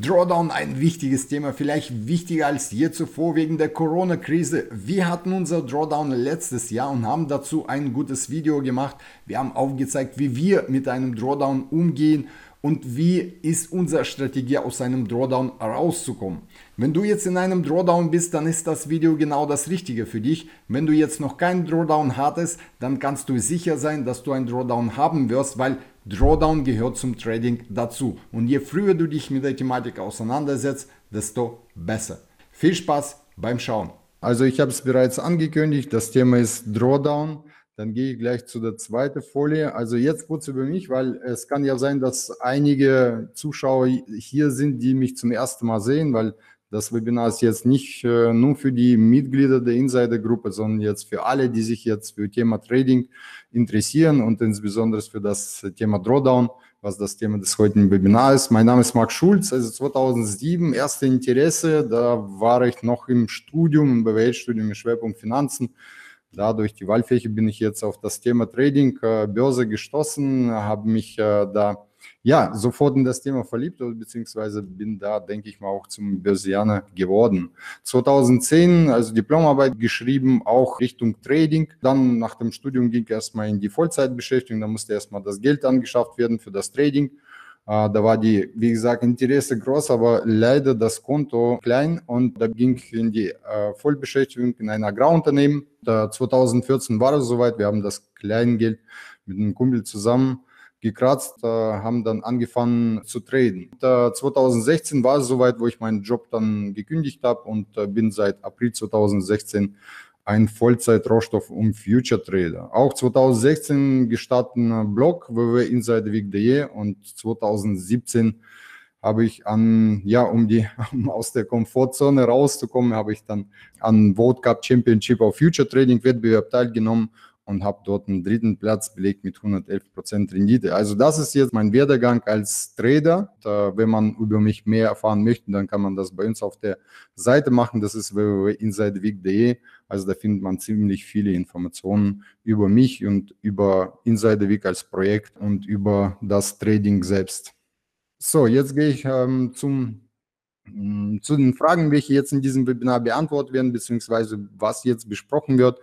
Drawdown ein wichtiges Thema, vielleicht wichtiger als je zuvor wegen der Corona-Krise. Wir hatten unser Drawdown letztes Jahr und haben dazu ein gutes Video gemacht. Wir haben aufgezeigt, wie wir mit einem Drawdown umgehen und wie ist unsere Strategie aus einem Drawdown rauszukommen. Wenn du jetzt in einem Drawdown bist, dann ist das Video genau das Richtige für dich. Wenn du jetzt noch keinen Drawdown hattest, dann kannst du sicher sein, dass du einen Drawdown haben wirst, weil Drawdown gehört zum Trading dazu. Und je früher du dich mit der Thematik auseinandersetzt, desto besser. Viel Spaß beim Schauen. Also ich habe es bereits angekündigt, das Thema ist Drawdown. Dann gehe ich gleich zu der zweiten Folie. Also jetzt kurz über mich, weil es kann ja sein, dass einige Zuschauer hier sind, die mich zum ersten Mal sehen, weil das Webinar ist jetzt nicht äh, nur für die Mitglieder der Insider-Gruppe, sondern jetzt für alle, die sich jetzt für Thema Trading interessieren und insbesondere für das Thema Drawdown, was das Thema des heutigen Webinars ist. Mein Name ist Marc Schulz, also 2007 erste Interesse, da war ich noch im Studium, im BWL-Studium mit Schwerpunkt Finanzen Dadurch die Wahlfläche bin ich jetzt auf das Thema Trading, äh, Börse gestoßen, habe mich äh, da ja sofort in das Thema verliebt, beziehungsweise bin da, denke ich mal, auch zum Börsianer geworden. 2010 also Diplomarbeit geschrieben, auch Richtung Trading. Dann nach dem Studium ging erstmal in die Vollzeitbeschäftigung, da musste erstmal das Geld angeschafft werden für das Trading. Äh, da war die, wie gesagt, Interesse groß, aber leider das Konto klein und da ging ich in die äh, Vollbeschäftigung in ein Agrarunternehmen. Da 2014 war es soweit, wir haben das Kleingeld mit einem Kumpel zusammen gekratzt, haben dann angefangen zu traden. Und, äh, 2016 war es soweit, wo ich meinen Job dann gekündigt habe und äh, bin seit April 2016 ein Vollzeit-Rohstoff- und Future-Trader. Auch 2016 gestarteter Blog www.insiderweek.de und 2017 habe ich an, ja, um die, um aus der Komfortzone rauszukommen, habe ich dann an World Cup Championship auf Future Trading Wettbewerb teilgenommen und habe dort einen dritten Platz belegt mit 111% Rendite. Also das ist jetzt mein Werdegang als Trader. Da, wenn man über mich mehr erfahren möchte, dann kann man das bei uns auf der Seite machen. Das ist www.insiderweek.de. Also da findet man ziemlich viele Informationen über mich und über Insiderweek als Projekt und über das Trading selbst. So, jetzt gehe ich ähm, zum mm, zu den Fragen, welche jetzt in diesem Webinar beantwortet werden, beziehungsweise was jetzt besprochen wird.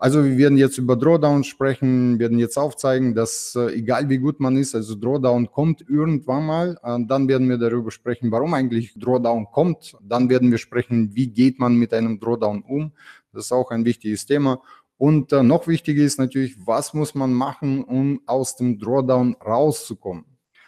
Also wir werden jetzt über Drawdown sprechen, werden jetzt aufzeigen, dass äh, egal wie gut man ist, also Drawdown kommt irgendwann mal. Äh, dann werden wir darüber sprechen, warum eigentlich Drawdown kommt. Dann werden wir sprechen, wie geht man mit einem Drawdown um. Das ist auch ein wichtiges Thema. Und äh, noch wichtiger ist natürlich, was muss man machen, um aus dem Drawdown rauszukommen.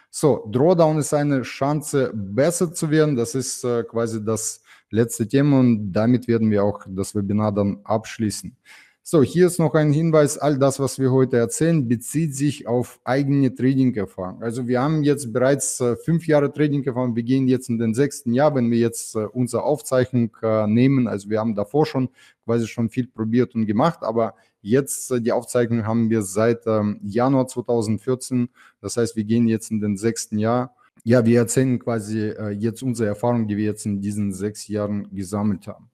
So, Drawdown ist eine Chance, besser zu werden. Das ist äh, quasi das letzte Thema und damit werden wir auch das Webinar dann abschließen. So, hier ist noch ein Hinweis, all das, was wir heute erzählen, bezieht sich auf eigene Trading-Erfahrung. Also wir haben jetzt bereits äh, fünf Jahre Trading-Erfahrung, wir gehen jetzt in den sechsten Jahr, wenn wir jetzt äh, unsere Aufzeichnung äh, nehmen. Also wir haben davor schon quasi schon viel probiert und gemacht, aber jetzt die Aufzeichnung haben wir seit ähm, Januar 2014. Das heißt, wir gehen jetzt in den sechsten Jahr. Ja, wir erzählen quasi jetzt unsere Erfahrung, die wir jetzt in diesen sechs Jahren gesammelt haben.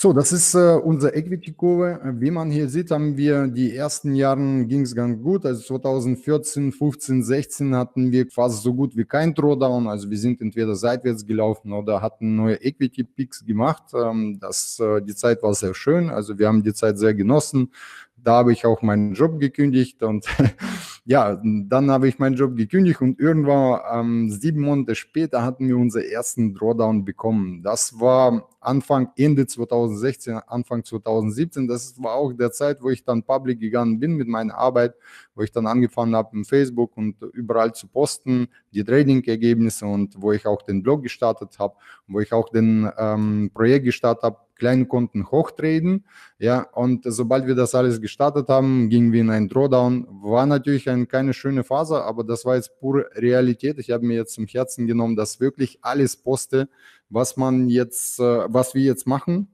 So, das ist äh, unsere Equity-Kurve. Wie man hier sieht, haben wir die ersten Jahre ging es ganz gut. Also 2014, 15, 16 hatten wir fast so gut wie kein Drawdown. Also wir sind entweder seitwärts gelaufen oder hatten neue Equity-Peaks gemacht. Ähm, das, äh, die Zeit war sehr schön. Also wir haben die Zeit sehr genossen. Da habe ich auch meinen Job gekündigt und ja, dann habe ich meinen Job gekündigt und irgendwann ähm, sieben Monate später hatten wir unseren ersten Drawdown bekommen. Das war Anfang, Ende 2016, Anfang 2017. Das war auch der Zeit, wo ich dann public gegangen bin mit meiner Arbeit, wo ich dann angefangen habe, im Facebook und überall zu posten, die Trading-Ergebnisse und wo ich auch den Blog gestartet habe, wo ich auch den ähm, Projekt gestartet habe, kleine Kunden hochtreten. Ja, und sobald wir das alles gestartet haben, gingen wir in einen Drawdown. War natürlich ein, keine schöne Phase, aber das war jetzt pure Realität. Ich habe mir jetzt zum Herzen genommen, dass wirklich alles poste, was man jetzt, äh, was wir jetzt machen.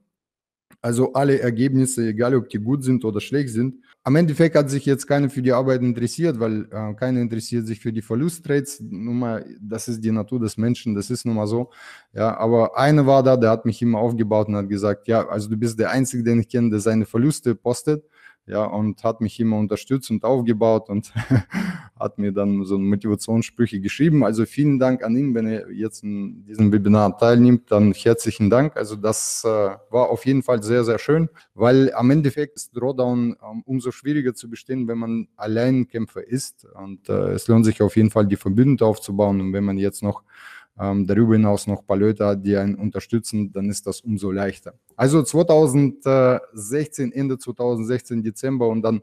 Also alle Ergebnisse, egal ob die gut sind oder schlecht sind. Am Endeffekt hat sich jetzt keiner für die Arbeit interessiert, weil äh, keiner interessiert sich für die Verlusttrades. Nun mal, das ist die Natur des Menschen, das ist nun mal so. Ja, aber einer war da, der hat mich immer aufgebaut und hat gesagt, ja, also du bist der Einzige, den ich kenne, der seine Verluste postet. Ja, und hat mich immer unterstützt und aufgebaut und hat mir dann so Motivationssprüche geschrieben. Also vielen Dank an ihn, wenn er jetzt in diesem Webinar teilnimmt, dann herzlichen Dank. Also das äh, war auf jeden Fall sehr, sehr schön, weil am Endeffekt ist Drawdown ähm, umso schwieriger zu bestehen, wenn man Alleinkämpfer ist und äh, es lohnt sich auf jeden Fall, die Verbündete aufzubauen und wenn man jetzt noch ähm, darüber hinaus noch ein paar Leute die einen unterstützen, dann ist das umso leichter. Also 2016, Ende 2016, Dezember und dann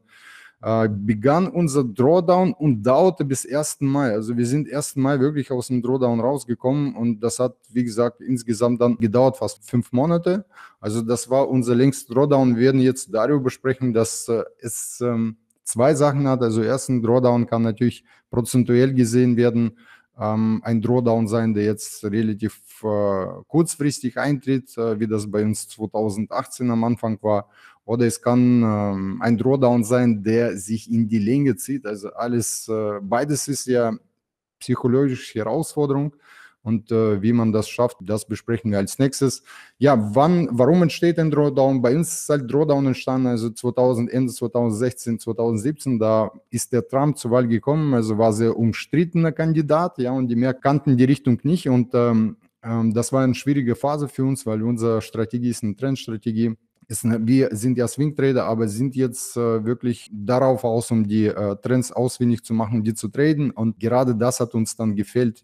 äh, begann unser Drawdown und dauerte bis 1. Mai. Also wir sind 1. Mai wirklich aus dem Drawdown rausgekommen und das hat, wie gesagt, insgesamt dann gedauert fast fünf Monate. Also das war unser längster Drawdown. Wir werden jetzt darüber sprechen, dass äh, es ähm, zwei Sachen hat. Also ersten Drawdown kann natürlich prozentuell gesehen werden ein Drawdown sein, der jetzt relativ äh, kurzfristig eintritt, äh, wie das bei uns 2018 am Anfang war. Oder es kann ähm, ein Drawdown sein, der sich in die Länge zieht. Also alles, äh, beides ist ja psychologische Herausforderung. Und äh, wie man das schafft, das besprechen wir als nächstes. Ja, wann, warum entsteht ein Drawdown? Bei uns ist halt Drawdown entstanden, also 2000, Ende 2016, 2017, da ist der Trump zur Wahl gekommen, also war sehr umstrittener Kandidat, ja, und die mehr kannten die Richtung nicht. Und ähm, ähm, das war eine schwierige Phase für uns, weil unsere Strategie ist eine Trendstrategie. wir sind ja Swing-Trader, aber sind jetzt äh, wirklich darauf aus, um die äh, Trends auswendig zu machen, die zu traden. Und gerade das hat uns dann gefällt.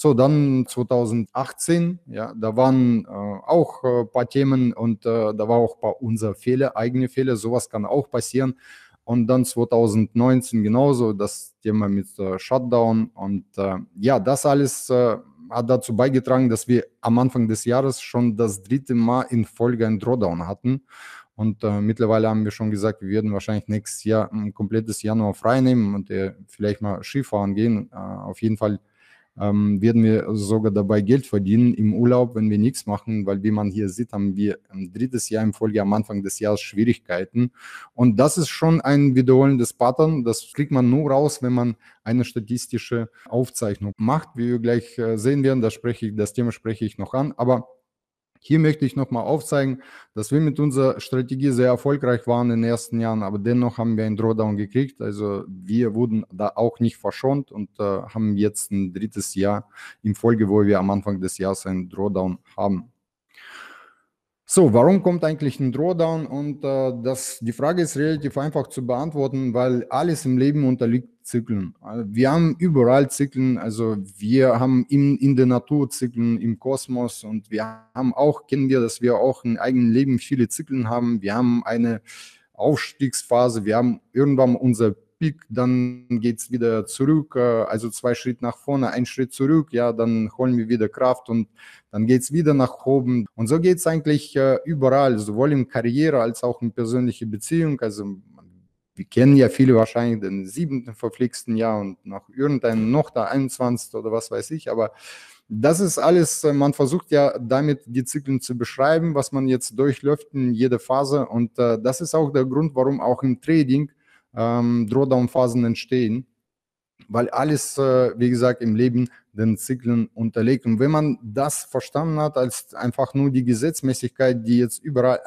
So, dann 2018, ja, da waren äh, auch ein äh, paar Themen und äh, da war auch ein paar unser Fehler, eigene Fehler, sowas kann auch passieren. Und dann 2019 genauso das Thema mit äh, Shutdown. Und äh, ja, das alles äh, hat dazu beigetragen, dass wir am Anfang des Jahres schon das dritte Mal in Folge ein Drawdown hatten. Und äh, mittlerweile haben wir schon gesagt, wir werden wahrscheinlich nächstes Jahr ein komplettes Januar frei nehmen und äh, vielleicht mal Skifahren gehen. Äh, auf jeden Fall ähm, werden wir sogar dabei Geld verdienen im Urlaub, wenn wir nichts machen, weil wie man hier sieht, haben wir ein drittes Jahr im Folge am Anfang des Jahres Schwierigkeiten. Und das ist schon ein wiederholendes Pattern. Das kriegt man nur raus, wenn man eine statistische Aufzeichnung macht. Wie wir gleich äh, sehen werden, das, spreche ich, das Thema spreche ich noch an. Aber hier möchte ich nochmal aufzeigen, dass wir mit unserer Strategie sehr erfolgreich waren in den ersten Jahren, aber dennoch haben wir einen Drawdown gekriegt. Also wir wurden da auch nicht verschont und äh, haben jetzt ein drittes Jahr in Folge, wo wir am Anfang des Jahres einen Drawdown haben. So, warum kommt eigentlich ein Drawdown? Und äh, das, die Frage ist relativ einfach zu beantworten, weil alles im Leben unterliegt Zyklen. Wir haben überall Zyklen, also wir haben in, in der Natur Zyklen, im Kosmos und wir haben auch, kennen wir, dass wir auch im eigenen Leben viele Zyklen haben. Wir haben eine Aufstiegsphase, wir haben irgendwann unser Peak, dann geht es wieder zurück, äh, also zwei Schritte nach vorne, ein Schritt zurück, ja, dann holen wir wieder Kraft und dann geht es wieder nach oben. Und so geht es eigentlich äh, überall, sowohl in Karriere als auch in persönliche Beziehung. Also wir kennen ja viele wahrscheinlich den siebten verflixten Jahr und noch irgendeinen noch der 21. oder was weiß ich, aber das ist alles, äh, man versucht ja damit die Zyklen zu beschreiben, was man jetzt durchläuft in jeder Phase und äh, das ist auch der Grund, warum auch im Trading ähm, Drawdown-Phasen entstehen, weil alles, äh, wie gesagt, im Leben den Zyklen unterlegt. Und wenn man das verstanden hat als einfach nur die Gesetzmäßigkeit, die jetzt überall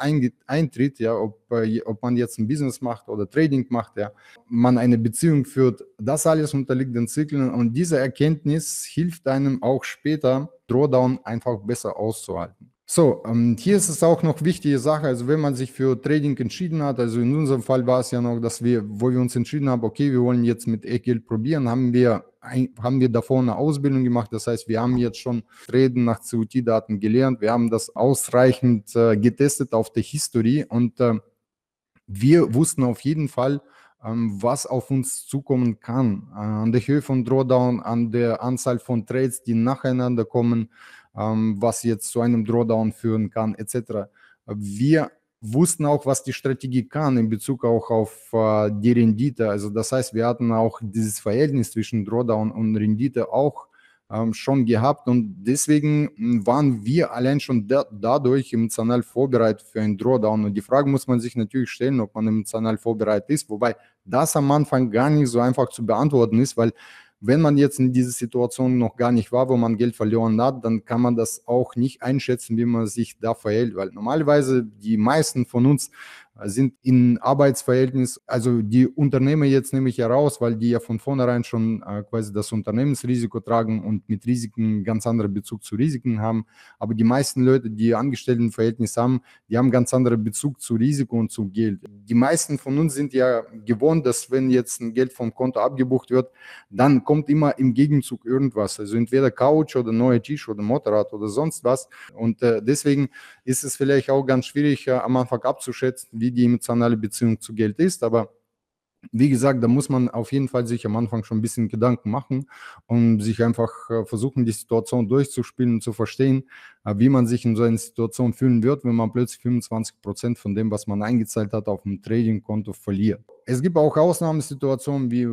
eintritt, ja, ob, äh, ob man jetzt ein Business macht oder Trading macht, ja, man eine Beziehung führt, das alles unterliegt den Zyklen und diese Erkenntnis hilft einem auch später, Drawdown einfach besser auszuhalten. So, ähm, hier ist es auch noch wichtige Sache, also wenn man sich für Trading entschieden hat, also in unserem Fall war es ja noch, dass wir, wo wir uns entschieden haben, okay, wir wollen jetzt mit E-Geld probieren, haben wir, haben wir davor eine Ausbildung gemacht, das heißt, wir haben jetzt schon Traden nach COT-Daten gelernt, wir haben das ausreichend äh, getestet auf der Historie und äh, wir wussten auf jeden Fall, ähm, was auf uns zukommen kann, äh, an der Höhe von Drawdown, an der Anzahl von Trades, die nacheinander kommen, was jetzt zu einem Drawdown führen kann, etc. Wir wussten auch, was die Strategie kann in Bezug auch auf äh, die Rendite. Also das heißt, wir hatten auch dieses Verhältnis zwischen Drawdown und Rendite auch ähm, schon gehabt und deswegen hm, waren wir allein schon da, dadurch emotional vorbereitet für einen Drawdown. Und die Frage muss man sich natürlich stellen, ob man emotional vorbereitet ist, wobei das am Anfang gar nicht so einfach zu beantworten ist, weil wenn man jetzt in dieser Situation noch gar nicht war, wo man Geld verloren hat, dann kann man das auch nicht einschätzen, wie man sich da verhält, weil normalerweise die meisten von uns sind in Arbeitsverhältnis, also die Unternehmer jetzt nehme ich ja raus, weil die ja von vornherein schon äh, quasi das Unternehmensrisiko tragen und mit Risiken ganz anderen Bezug zu Risiken haben. Aber die meisten Leute, die Angestelltenverhältnis haben, die haben ganz anderen Bezug zu Risiko und zu Geld. Die meisten von uns sind ja gewohnt, dass wenn jetzt ein Geld vom Konto abgebucht wird, dann kommt immer im Gegenzug irgendwas. Also entweder Couch oder neue Tisch oder Motorrad oder sonst was. Und äh, deswegen ist es vielleicht auch ganz schwierig äh, am Anfang abzuschätzen, wie die emotionale Beziehung zu Geld ist. Aber wie gesagt, da muss man auf jeden Fall sich am Anfang schon ein bisschen Gedanken machen und sich einfach äh, versuchen, die Situation durchzuspielen und zu verstehen, äh, wie man sich in so einer Situation fühlen wird, wenn man plötzlich 25 Prozent von dem, was man eingezahlt hat, auf dem Trading-Konto verliert. Es gibt auch Ausnahmesituationen wie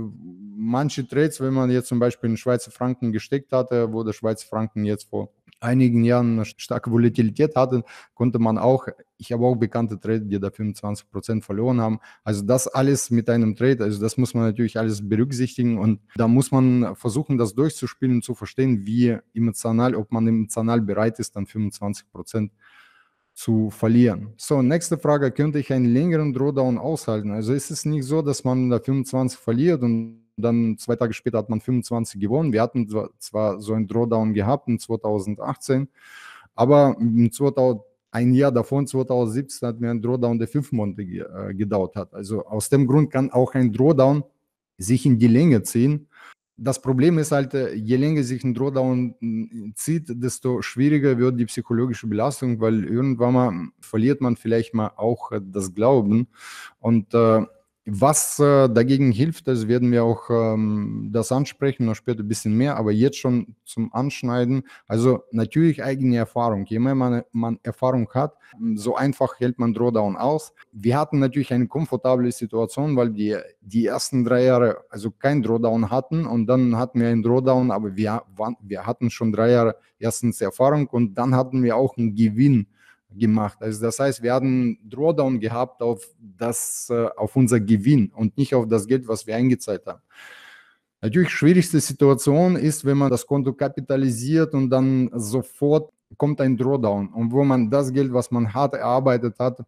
manche Trades, wenn man jetzt zum Beispiel in Schweizer Franken gesteckt hatte, wo der Schweizer Franken jetzt vor einigen Jahren eine starke Volatilität hatten, konnte man auch, ich habe auch bekannte Trader, die da 25 Prozent verloren haben. Also das alles mit einem Trade, also das muss man natürlich alles berücksichtigen und da muss man versuchen, das durchzuspielen, zu verstehen, wie emotional, ob man emotional bereit ist, dann 25 Prozent zu verlieren. So, nächste Frage, könnte ich einen längeren Drawdown aushalten? Also ist es nicht so, dass man da 25 verliert und dann zwei Tage später hat man 25 gewonnen. Wir hatten zwar so einen Drawdown gehabt in 2018, aber in 2000, ein Jahr davon, 2017, hat mir ein Drawdown, der fünf Monate äh, gedauert hat. Also aus dem Grund kann auch ein Drawdown sich in die Länge ziehen. Das Problem ist halt, äh, je länger sich ein Drawdown äh, zieht, desto schwieriger wird die psychologische Belastung, weil irgendwann mal verliert man vielleicht mal auch das Glauben. Und äh, was äh, dagegen hilft, das werden wir auch ähm, das ansprechen, noch später ein bisschen mehr, aber jetzt schon zum Anschneiden. Also natürlich eigene Erfahrung. Je mehr man, man Erfahrung hat, so einfach hält man Drawdown aus. Wir hatten natürlich eine komfortable Situation, weil wir die ersten drei Jahre also kein Drawdown hatten und dann hatten wir einen Drawdown, aber wir, wir hatten schon drei Jahre erstens Erfahrung und dann hatten wir auch einen Gewinn gemacht. Also das heißt, wir haben Drawdown gehabt auf, das, äh, auf unser Gewinn und nicht auf das Geld, was wir eingezahlt haben. Natürlich, schwierigste Situation ist, wenn man das Konto kapitalisiert und dann sofort kommt ein Drawdown. Und wo man das Geld, was man hart erarbeitet hat,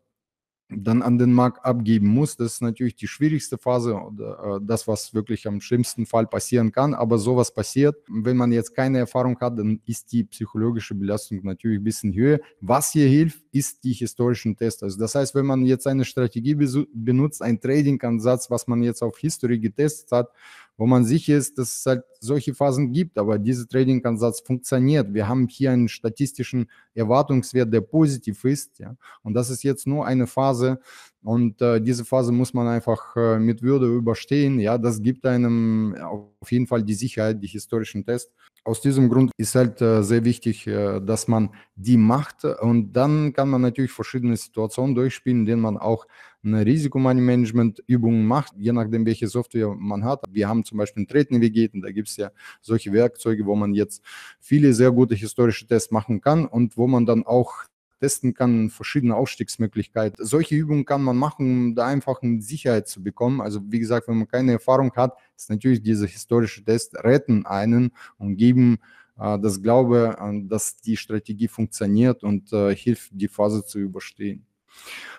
dann an den Markt abgeben muss. Das ist natürlich die schwierigste Phase oder äh, das, was wirklich am schlimmsten Fall passieren kann. Aber sowas passiert. Wenn man jetzt keine Erfahrung hat, dann ist die psychologische Belastung natürlich ein bisschen höher. Was hier hilft, ist die historischen Tests. Also das heißt, wenn man jetzt eine Strategie benutzt, ein Trading-Ansatz, was man jetzt auf History getestet hat, wo man sicher ist, dass es halt solche Phasen gibt, aber dieser Trading-Ansatz funktioniert. Wir haben hier einen statistischen Erwartungswert, der positiv ist, ja. Und das ist jetzt nur eine Phase und äh, diese Phase muss man einfach äh, mit Würde überstehen. Ja, das gibt einem auf jeden Fall die Sicherheit, die historischen Tests. Aus diesem Grund ist halt äh, sehr wichtig, äh, dass man die macht und dann kann man natürlich verschiedene Situationen durchspielen, in denen man auch eine Risikomanagement-Übung macht, je nachdem, welche Software man hat. Wir haben zum Beispiel Trade Navigate und da gibt es ja solche Werkzeuge, wo man jetzt viele sehr gute historische Tests machen kann und wo man dann auch testen kann, verschiedene Aufstiegsmöglichkeiten. Solche Übungen kann man machen, um da einfach eine Sicherheit zu bekommen. Also wie gesagt, wenn man keine Erfahrung hat, ist natürlich diese historische Test retten einen und geben äh, das Glaube, äh, dass die Strategie funktioniert und äh, hilft, die Phase zu überstehen.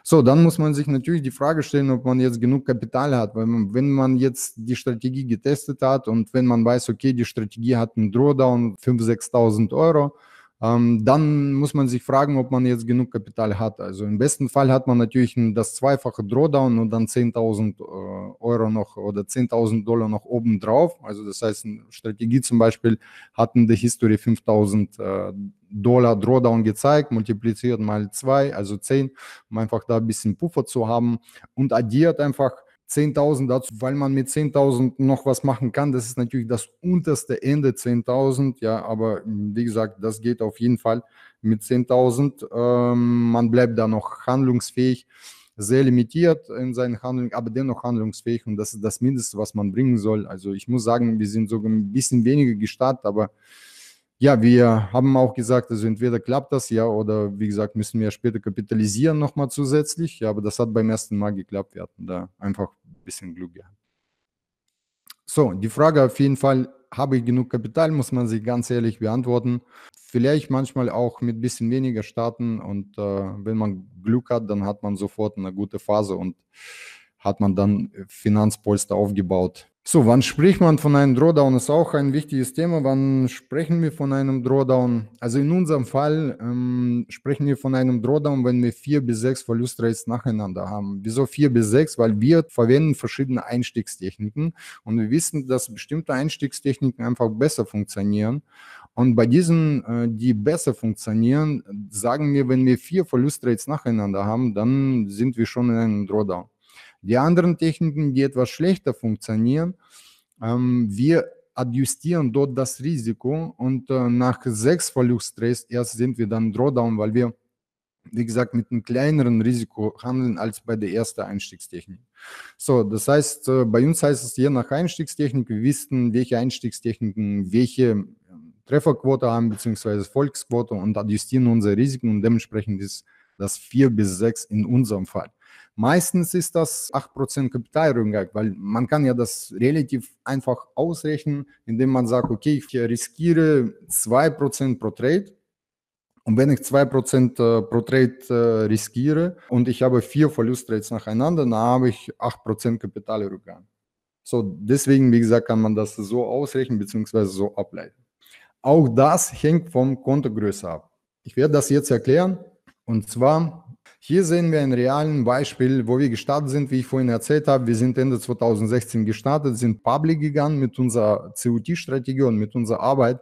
So, dann muss man sich natürlich die Frage stellen, ob man jetzt genug Kapital hat, weil man, wenn man jetzt die Strategie getestet hat und wenn man weiß, okay, die Strategie hat einen Drawdown 5.000, 6.000 Euro, ähm, dann muss man sich fragen, ob man jetzt genug Kapital hat. Also im besten Fall hat man natürlich das zweifache Drawdown und dann 10.000 äh, Euro noch oder 10.000 Dollar noch oben drauf. Also das heißt, eine Strategie zum Beispiel hat in der History 5.000 äh, Dollar Drawdown gezeigt, multipliziert mal zwei, also 10, um einfach da ein bisschen Puffer zu haben und addiert einfach 10.000 dazu, weil man mit 10.000 noch was machen kann. Das ist natürlich das unterste Ende 10.000, ja, aber wie gesagt, das geht auf jeden Fall mit 10.000. Ähm, man bleibt da noch handlungsfähig, sehr limitiert in seinen Handlungen, aber dennoch handlungsfähig und das ist das Mindeste, was man bringen soll. Also ich muss sagen, wir sind sogar ein bisschen weniger gestartet, aber ja, wir haben auch gesagt, also entweder klappt das ja oder wie gesagt, müssen wir später kapitalisieren nochmal zusätzlich. Ja, aber das hat beim ersten Mal geklappt. Wir hatten da einfach ein bisschen Glück gehabt. So, die Frage auf jeden Fall, habe ich genug Kapital, muss man sich ganz ehrlich beantworten. vielleicht manchmal auch mit ein bisschen weniger starten und äh, wenn man Glück hat, dann hat man sofort eine gute Phase und hat man dann Finanzpolster aufgebaut. So, wann spricht man von einem Drawdown? Ist auch ein wichtiges Thema. Wann sprechen wir von einem Drawdown? Also in unserem Fall ähm, sprechen wir von einem Drawdown, wenn wir vier bis sechs Verlustrates nacheinander haben. Wieso vier bis sechs? Weil wir verwenden verschiedene Einstiegstechniken und wir wissen, dass bestimmte Einstiegstechniken einfach besser funktionieren. Und bei diesen, äh, die besser funktionieren, sagen wir, wenn wir vier Verlustrates nacheinander haben, dann sind wir schon in einem Drawdown. Die anderen Techniken, die etwas schlechter funktionieren, ähm, wir adjustieren dort das Risiko und äh, nach sechs Verluststress erst sind wir dann Drawdown, weil wir, wie gesagt, mit einem kleineren Risiko handeln als bei der ersten Einstiegstechnik. So, das heißt, äh, bei uns heißt es je nach Einstiegstechnik, wir wissen, welche Einstiegstechniken welche ähm, Trefferquote haben, beziehungsweise Volksquote und adjustieren unsere Risiken und dementsprechend ist das 4 bis 6 in unserem Fall. Meistens ist das 8% Kapitalrückgang, weil man kann ja das relativ einfach ausrechnen, indem man sagt, okay, ich riskiere 2% pro Trade. Und wenn ich 2% äh, pro Trade äh, riskiere und ich habe vier Verlusttrades nacheinander, dann habe ich 8% Kapitalrückgang. So, deswegen, wie gesagt, kann man das so ausrechnen bzw. so ableiten. Auch das hängt vom Kontogröße ab. Ich werde das jetzt erklären. Und zwar hier sehen wir ein realen Beispiel, wo wir gestartet sind, wie ich vorhin erzählt habe. Wir sind Ende 2016 gestartet, sind public gegangen mit unserer COT-Strategie und mit unserer Arbeit.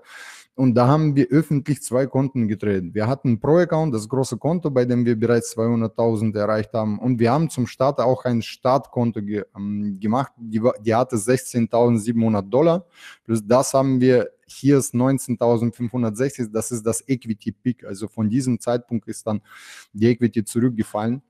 Und da haben wir öffentlich zwei Konten getreten. Wir hatten Pro-Account, das große Konto, bei dem wir bereits 200.000 erreicht haben. Und wir haben zum Start auch ein Startkonto ge ähm, gemacht, die, die hatte 16.700 Dollar. Plus das haben wir hier ist 19.560, das ist das Equity Peak. Also von diesem Zeitpunkt ist dann die Equity zurückgefallen.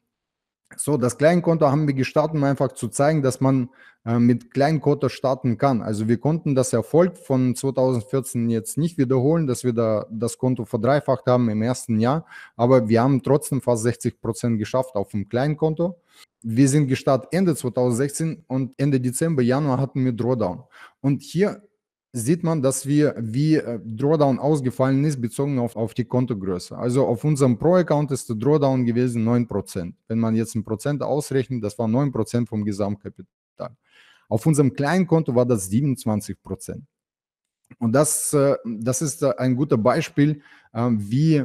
So, das Kleinkonto haben wir gestartet, um einfach zu zeigen, dass man äh, mit Kleinkonto starten kann. Also wir konnten das Erfolg von 2014 jetzt nicht wiederholen, dass wir da das Konto verdreifacht haben im ersten Jahr, aber wir haben trotzdem fast 60 Prozent geschafft auf dem Kleinkonto. Wir sind gestartet Ende 2016 und Ende Dezember, Januar hatten wir Drawdown. Und hier sieht man, dass wir wie äh, Drawdown ausgefallen ist, bezogen auf, auf die Kontogröße. Also auf unserem Pro-Account ist der Drawdown gewesen 9%. Wenn man jetzt ein Prozent ausrechnet, das war 9% vom Gesamtkapital. Auf unserem kleinen Konto war das 27%. Und das, äh, das ist äh, ein guter Beispiel, wie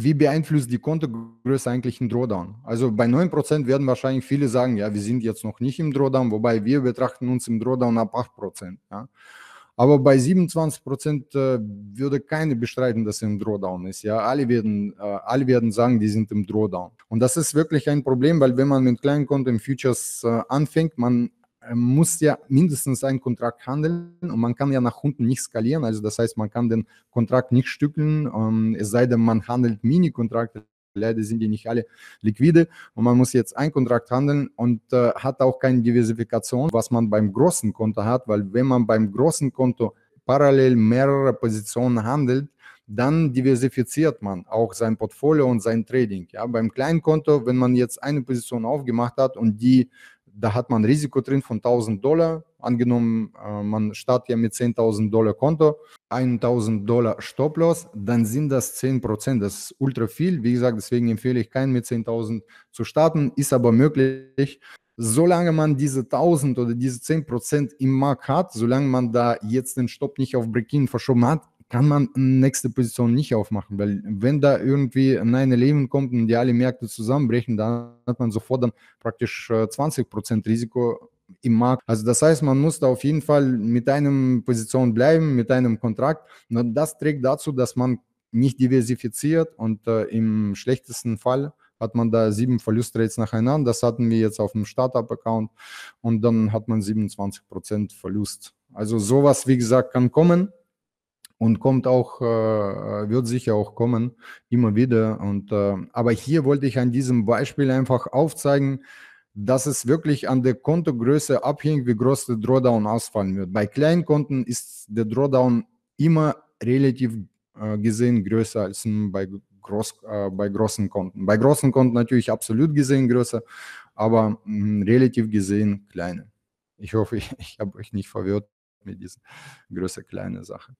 wie beeinflusst die Kontogröße eigentlich einen Drawdown? Also bei 9% werden wahrscheinlich viele sagen, ja, wir sind jetzt noch nicht im Drawdown, wobei wir betrachten uns im Drawdown ab 8%. Ja. Aber bei 27% äh, würde keine bestreiten, dass er im Drawdown ist. Ja, alle werden, äh, alle werden sagen, die sind im Drawdown. Und das ist wirklich ein Problem, weil wenn man mit kleinen Konten im Futures äh, anfängt, man muss ja mindestens einen Kontrakt handeln und man kann ja nach unten nicht skalieren. Also das heißt, man kann den Kontrakt nicht stückeln, ähm, es sei denn, man handelt Mini-Kontrakte. Leider sind die nicht alle liquide und man muss jetzt einen Kontrakt handeln und äh, hat auch keine Diversifikation, was man beim großen Konto hat, weil wenn man beim großen Konto parallel mehrere Positionen handelt, dann diversifiziert man auch sein Portfolio und sein Trading. Ja, beim kleinen Konto, wenn man jetzt eine Position aufgemacht hat und die da hat man Risiko drin von 1000 Dollar. Angenommen, äh, man startet ja mit 10.000 Dollar Konto, 1000 Dollar Stoploss, dann sind das 10 Prozent. Das ist ultra viel. Wie gesagt, deswegen empfehle ich keinen mit 10.000 zu starten. Ist aber möglich. Solange man diese 1000 oder diese 10 Prozent im Markt hat, solange man da jetzt den Stopp nicht auf Break-In verschoben hat, kann man nächste Position nicht aufmachen, weil wenn da irgendwie ein Leben kommt und die alle Märkte zusammenbrechen, dann hat man sofort dann praktisch 20% äh, Risiko im Markt. Also das heißt, man muss da auf jeden Fall mit einem Position bleiben, mit einem Kontrakt. Und das trägt dazu, dass man nicht diversifiziert und äh, im schlechtesten Fall hat man da sieben Verlustrates nacheinander. Das hatten wir jetzt auf dem Startup-Account und dann hat man 27% Verlust. Also sowas, wie gesagt, kann kommen und kommt auch, äh, wird sicher auch kommen, immer wieder. Und, äh, aber hier wollte ich an diesem Beispiel einfach aufzeigen, dass es wirklich an der Kontogröße abhängt, wie groß der Drawdown ausfallen wird. Bei kleinen Konten ist der Drawdown immer relativ äh, gesehen größer als bei, groß, äh, bei großen Konten. Bei großen Konten natürlich absolut gesehen größer, aber mh, relativ gesehen kleiner. Ich hoffe, ich, ich habe euch nicht verwirrt mit dieser größer kleine Sache.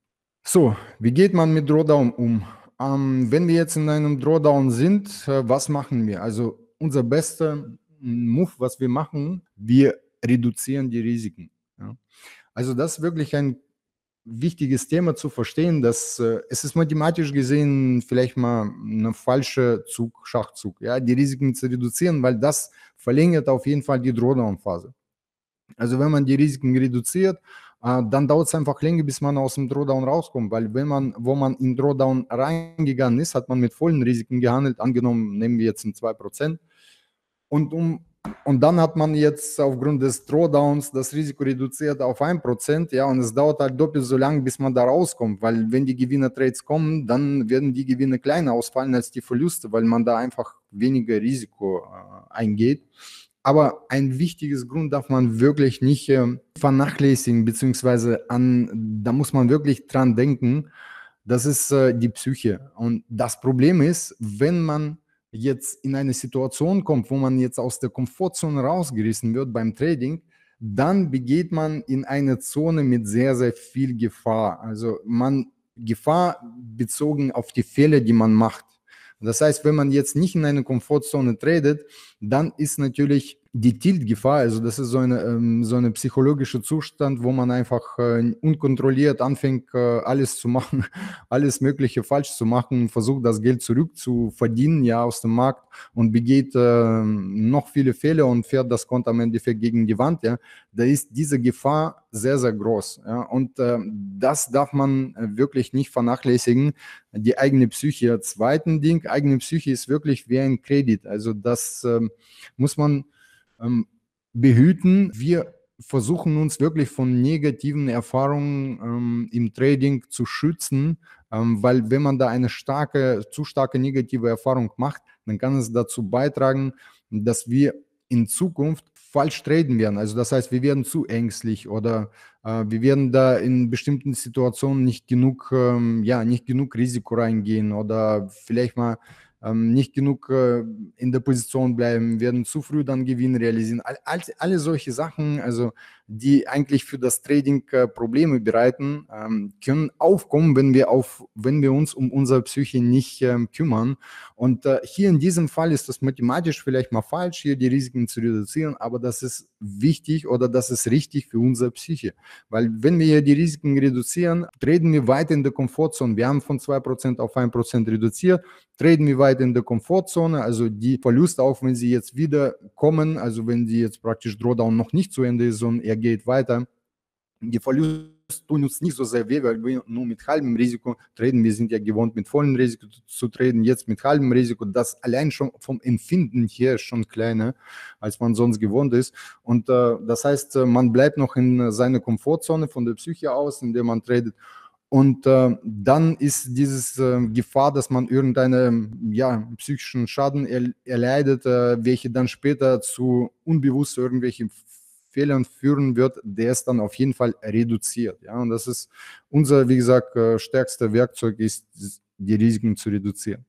So, wie geht man mit Drawdown um? Ähm, wenn wir jetzt in einem Drawdown sind, äh, was machen wir? Also unser bester Move, was wir machen, wir reduzieren die Risiken. Ja. Also das ist wirklich ein wichtiges Thema zu verstehen, dass äh, es ist mathematisch gesehen vielleicht mal ein falscher Zug, Schachzug, ja, die Risiken zu reduzieren, weil das verlängert auf jeden Fall die Drawdown-Phase. Also wenn man die Risiken reduziert, dann dauert es einfach länger, bis man aus dem Drawdown rauskommt, weil wenn man, wo man in Drawdown reingegangen ist, hat man mit vollen Risiken gehandelt, angenommen, nehmen wir jetzt ein 2%. Und, um, und dann hat man jetzt aufgrund des Drawdowns das Risiko reduziert auf 1%, ja, und es dauert halt doppelt so lang, bis man da rauskommt, weil wenn die Gewinner-Trades kommen, dann werden die Gewinne kleiner ausfallen als die Verluste, weil man da einfach weniger Risiko äh, eingeht. Aber ein wichtiges Grund darf man wirklich nicht äh, vernachlässigen, beziehungsweise an, da muss man wirklich dran denken, das ist äh, die Psyche. Und das Problem ist, wenn man jetzt in eine Situation kommt, wo man jetzt aus der Komfortzone rausgerissen wird beim Trading, dann begeht man in eine Zone mit sehr, sehr viel Gefahr. Also man Gefahr bezogen auf die Fehler, die man macht. Das heißt, wenn man jetzt nicht in eine Komfortzone tradet, dann ist natürlich die Tilt-Gefahr, also das ist so eine, ähm, so eine psychologische Zustand, wo man einfach äh, unkontrolliert anfängt, äh, alles zu machen, alles Mögliche falsch zu machen, versucht das Geld zurückzuverdienen, ja, aus dem Markt und begeht äh, noch viele Fehler und fährt das Konto am Endeffekt gegen die Wand, ja, da ist diese Gefahr sehr, sehr groß, ja, und äh, das darf man wirklich nicht vernachlässigen, die eigene Psyche. Zweiten Ding, eigene Psyche ist wirklich wie ein Kredit, also das ähm, muss man ähm, behüten. Wir versuchen uns wirklich von negativen Erfahrungen ähm, im Trading zu schützen, ähm, weil wenn man da eine starke, zu starke negative Erfahrung macht, dann kann es dazu beitragen, dass wir in Zukunft falsch traden werden. Also das heißt, wir werden zu ängstlich oder äh, wir werden da in bestimmten Situationen nicht genug, ähm, ja, nicht genug Risiko reingehen oder vielleicht mal nicht genug in der Position bleiben, werden zu früh dann Gewinn realisieren. All, all, alle solche Sachen, also die eigentlich für das Trading äh, Probleme bereiten, ähm, können aufkommen, wenn wir, auf, wenn wir uns um unsere Psyche nicht ähm, kümmern. Und äh, hier in diesem Fall ist das mathematisch vielleicht mal falsch, hier die Risiken zu reduzieren, aber das ist wichtig oder das ist richtig für unsere Psyche. Weil wenn wir hier die Risiken reduzieren, treten wir weiter in der Komfortzone. Wir haben von 2% auf 1% reduziert, treten wir weiter in der Komfortzone, also die Verluste, auch wenn sie jetzt wieder kommen, also wenn sie jetzt praktisch Drawdown noch nicht zu Ende ist, sondern er geht weiter, die Verluste tun uns nicht so sehr weh, weil wir nur mit halbem Risiko treten. Wir sind ja gewohnt, mit vollem Risiko zu treten, jetzt mit halbem Risiko. Das allein schon vom Empfinden ist schon kleiner, als man sonst gewohnt ist. Und äh, das heißt, äh, man bleibt noch in seiner Komfortzone von der Psyche aus, in der man tradet. Und äh, dann ist dieses äh, Gefahr, dass man irgendeinen ja, psychischen Schaden er, erleidet, äh, welche dann später zu unbewusst irgendwelchen Fehlern führen wird, der ist dann auf jeden Fall reduziert. Ja? Und das ist unser, wie gesagt, äh, stärkster Werkzeug, ist die Risiken zu reduzieren.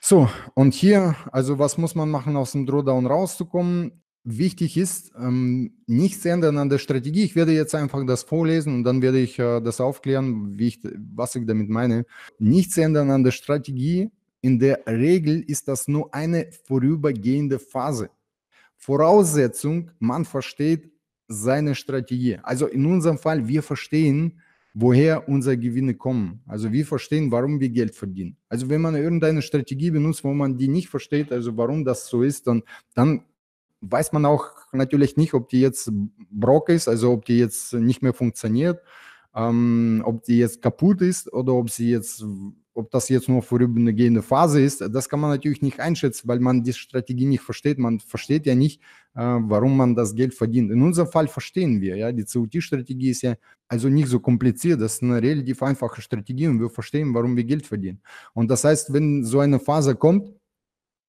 So, und hier, also was muss man machen, aus dem Drawdown rauszukommen? Wichtig ist, ähm, nichts ändern an der Strategie. Ich werde jetzt einfach das vorlesen und dann werde ich äh, das aufklären, ich, was ich damit meine. Nichts ändern an der Strategie. In der Regel ist das nur eine vorübergehende Phase. Voraussetzung, man versteht seine Strategie. Also in unserem Fall, wir verstehen, woher unsere Gewinne kommen. Also wir verstehen, warum wir Geld verdienen. Also wenn man irgendeine Strategie benutzt, wo man die nicht versteht, also warum das so ist, dann, dann weiß man auch natürlich nicht, ob die jetzt Brock ist, also ob die jetzt nicht mehr funktioniert, ähm, ob die jetzt kaputt ist oder ob sie jetzt, ob das jetzt nur vorübergehende Phase ist. Das kann man natürlich nicht einschätzen, weil man die Strategie nicht versteht. Man versteht ja nicht, äh, warum man das Geld verdient. In unserem Fall verstehen wir, ja, die COT-Strategie ist ja also nicht so kompliziert. Das ist eine relativ einfache Strategie und wir verstehen, warum wir Geld verdienen. Und das heißt, wenn so eine Phase kommt,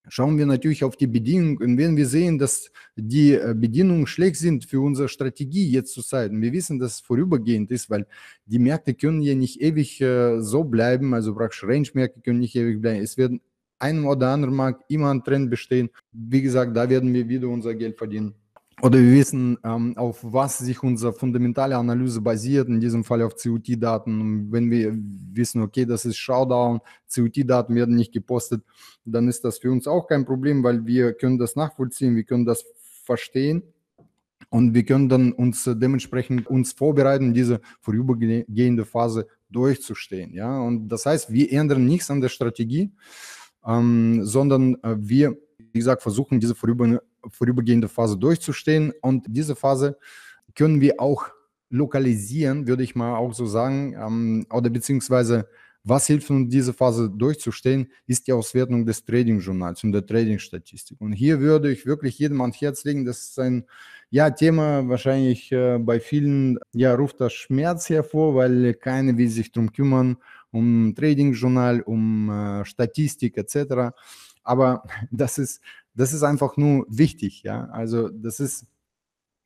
schauen wir natürlich auf die Bedingungen. Und wenn wir sehen, dass die äh, Bedingungen schlecht sind für unsere Strategie jetzt zur Zeit, und wir wissen, dass es vorübergehend ist, weil die Märkte können ja nicht ewig äh, so bleiben, also praktisch Range-Märkte können nicht ewig bleiben. Es werden einem oder anderen Markt immer ein Trend bestehen. Wie gesagt, da werden wir wieder unser Geld verdienen. Oder wir wissen, ähm, auf was sich unsere fundamentale Analyse basiert, in diesem Fall auf COT-Daten. Wenn wir wissen, okay, das ist Showdown, COT-Daten werden nicht gepostet, dann ist das für uns auch kein Problem, weil wir können das nachvollziehen, wir können das verstehen und wir können dann uns dementsprechend uns vorbereiten, diese vorübergehende Phase durchzustehen. Ja? Und das heißt, wir ändern nichts an der Strategie, ähm, sondern äh, wir, wie gesagt, versuchen diese vorüber vorübergehende Phase durchzustehen. Und diese Phase können wir auch lokalisieren, würde ich mal auch so sagen, ähm, oder beziehungsweise was hilft uns, diese Phase durchzustehen, ist die Auswertung des Trading-Journals und der Trading-Statistik. Und hier würde ich wirklich jedem ans Herz legen, das ist ein ja, Thema wahrscheinlich äh, bei vielen, ja, ruft das Schmerz hervor, weil keine will sich darum kümmern, um Trading-Journal, um äh, Statistik etc. Aber das ist das ist einfach nur wichtig, ja. Also das ist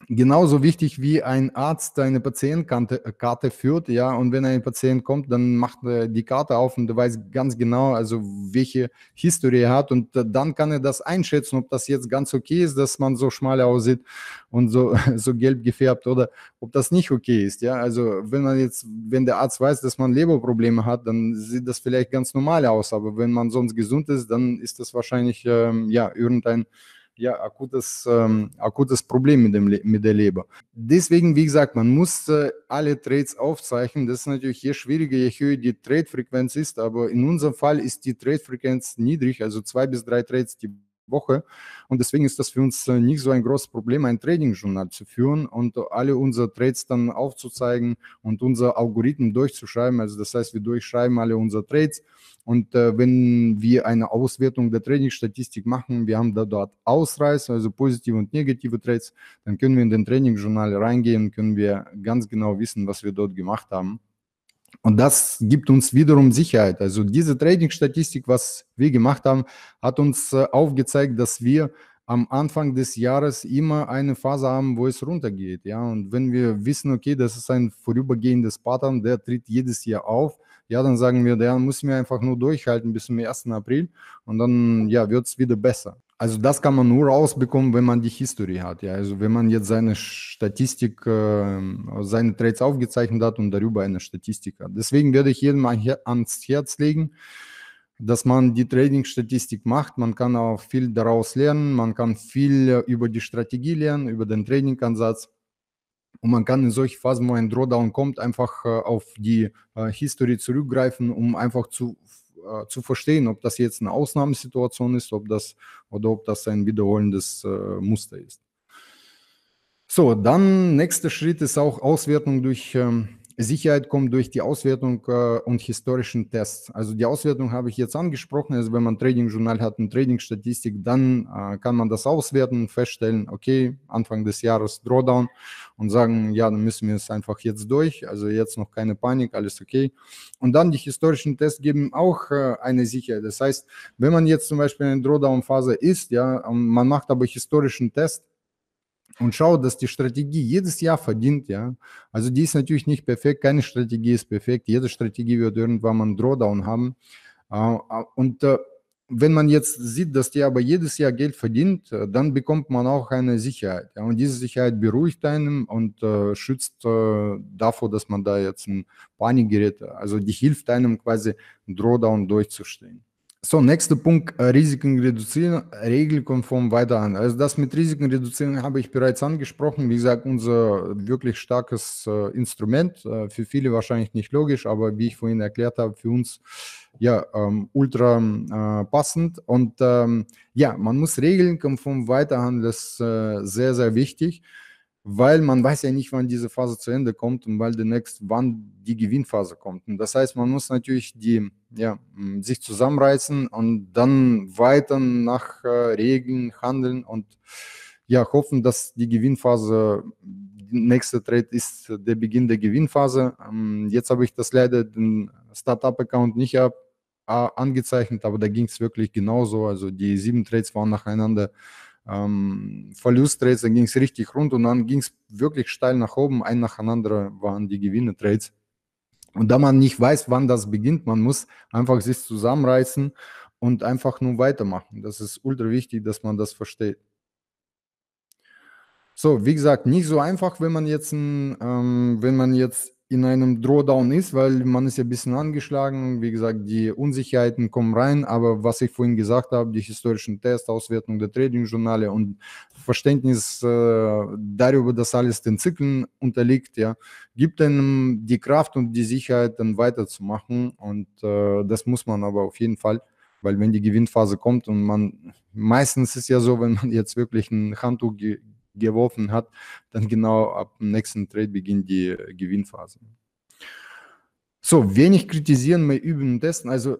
genauso wichtig wie ein Arzt eine Patientenkarte äh, Karte führt, ja, und wenn ein Patient kommt, dann macht er die Karte auf und weiß ganz genau, also welche Historie er hat. Und dann kann er das einschätzen, ob das jetzt ganz okay ist, dass man so schmal aussieht und so, so gelb gefärbt oder ob das nicht okay ist, ja, also wenn man jetzt, wenn der Arzt weiß, dass man Leberprobleme hat, dann sieht das vielleicht ganz normal aus, aber wenn man sonst gesund ist, dann ist das wahrscheinlich, ähm, ja, irgendein ja, akutes, ähm, akutes Problem mit, dem, mit der Leber. Deswegen, wie gesagt, man muss äh, alle Trades aufzeichnen. Das ist natürlich je schwieriger, je höher die Trade-Frequenz ist. Aber in unserem Fall ist die Trade-Frequenz niedrig, also zwei bis drei Trades die Woche. Und deswegen ist das für uns äh, nicht so ein großes Problem, ein Trading-Journal zu führen und alle unsere Trades dann aufzuzeigen und unser Algorithmen durchzuschreiben. Also das heißt, wir durchschreiben alle unsere Trades. Und äh, wenn wir eine Auswertung der Trainingsstatistik machen, wir haben da dort Ausreißer, also positive und negative Trades, dann können wir in den Trainingsjournal reingehen, können wir ganz genau wissen, was wir dort gemacht haben. Und das gibt uns wiederum Sicherheit. Also diese Trading-Statistik, was wir gemacht haben, hat uns äh, aufgezeigt, dass wir am Anfang des Jahres immer eine Phase haben, wo es runtergeht. Ja? Und wenn wir wissen, okay, das ist ein vorübergehendes Pattern, der tritt jedes Jahr auf, ja, dann sagen wir, der muss mir einfach nur durchhalten bis zum 1. April und dann ja, wird es wieder besser. Also das kann man nur rausbekommen, wenn man die History hat. Ja, also wenn man jetzt seine Statistik, äh, seine Trades aufgezeichnet hat und darüber eine Statistik hat. Deswegen werde ich jedem ans Herz legen, dass man die Trading-Statistik macht. Man kann auch viel daraus lernen. Man kann viel über die Strategie lernen, über den Trading-Ansatz. Und man kann in solchen Phasen, wo ein Drawdown kommt, einfach äh, auf die äh, History zurückgreifen, um einfach zu äh, zu verstehen, ob das jetzt eine Ausnahmesituation ist, ob das oder ob das ein wiederholendes äh, Muster ist. So, dann nächster Schritt ist auch Auswertung durch ähm, Sicherheit kommt durch die Auswertung äh, und historischen Tests. Also die Auswertung habe ich jetzt angesprochen. Also wenn man Trading-Journal hat und Trading-Statistik, dann äh, kann man das auswerten, feststellen, okay, Anfang des Jahres Drawdown und sagen, ja, dann müssen wir es einfach jetzt durch. Also jetzt noch keine Panik, alles okay. Und dann die historischen Tests geben auch äh, eine Sicherheit. Das heißt, wenn man jetzt zum Beispiel in Drawdown-Phase ist, ja, man macht aber historischen Test, und schaut, dass die Strategie jedes Jahr verdient, ja. Also die ist natürlich nicht perfekt, keine Strategie ist perfekt, jede Strategie wird irgendwann mal einen Drawdown haben. Äh, äh, und äh, wenn man jetzt sieht, dass die aber jedes Jahr Geld verdient, dann bekommt man auch eine Sicherheit. Und diese Sicherheit beruhigt einen und äh, schützt äh, davor, dass man da jetzt in Panik gerät. Also die hilft einem quasi, einen Drawdown durchzustehen. So, nächster Punkt, äh, Risiken reduzieren, regelkonform weiter an. Also das mit Risiken reduzieren habe ich bereits angesprochen. Wie gesagt, unser wirklich starkes äh, Instrument, äh, für viele wahrscheinlich nicht logisch, aber wie ich vorhin erklärt habe, für uns ja ähm, ultra äh, passend. Und ähm, ja, man muss regelkonform weiterhandeln, das ist äh, sehr, sehr wichtig weil man weiß ja nicht, wann diese Phase zu Ende kommt und weil demnächst wann die Gewinnphase kommt. Und das heißt, man muss natürlich die, ja, sich zusammenreißen und dann weiter nach äh, Regeln handeln und ja, hoffen, dass die Gewinnphase, nächste Trade ist der Beginn der Gewinnphase. Ähm, jetzt habe ich das leider den Startup-Account nicht ab, angezeichnet, aber da ging es wirklich genauso. Also die sieben Trades waren nacheinander ähm, Verlusttrades, dann ging es richtig rund und dann ging es wirklich steil nach oben. Ein nacheinander waren die Gewinne-Trades. Und da man nicht weiß, wann das beginnt, man muss einfach sich zusammenreißen und einfach nur weitermachen. Das ist ultra wichtig, dass man das versteht. So, wie gesagt, nicht so einfach, wenn man jetzt, ähm, wenn man jetzt in einem Drawdown ist, weil man ist ja ein bisschen angeschlagen. Wie gesagt, die Unsicherheiten kommen rein, aber was ich vorhin gesagt habe, die historischen Tests, Auswertung der Trading-Journale und Verständnis äh, darüber, dass alles den Zyklen unterliegt, ja, gibt einem die Kraft und die Sicherheit, dann weiterzumachen. Und äh, das muss man aber auf jeden Fall, weil wenn die Gewinnphase kommt und man, meistens ist ja so, wenn man jetzt wirklich ein Handtuch ge geworfen hat, dann genau ab dem nächsten Trade beginnt die Gewinnphase. So, wenig kritisieren, mehr üben und testen. Also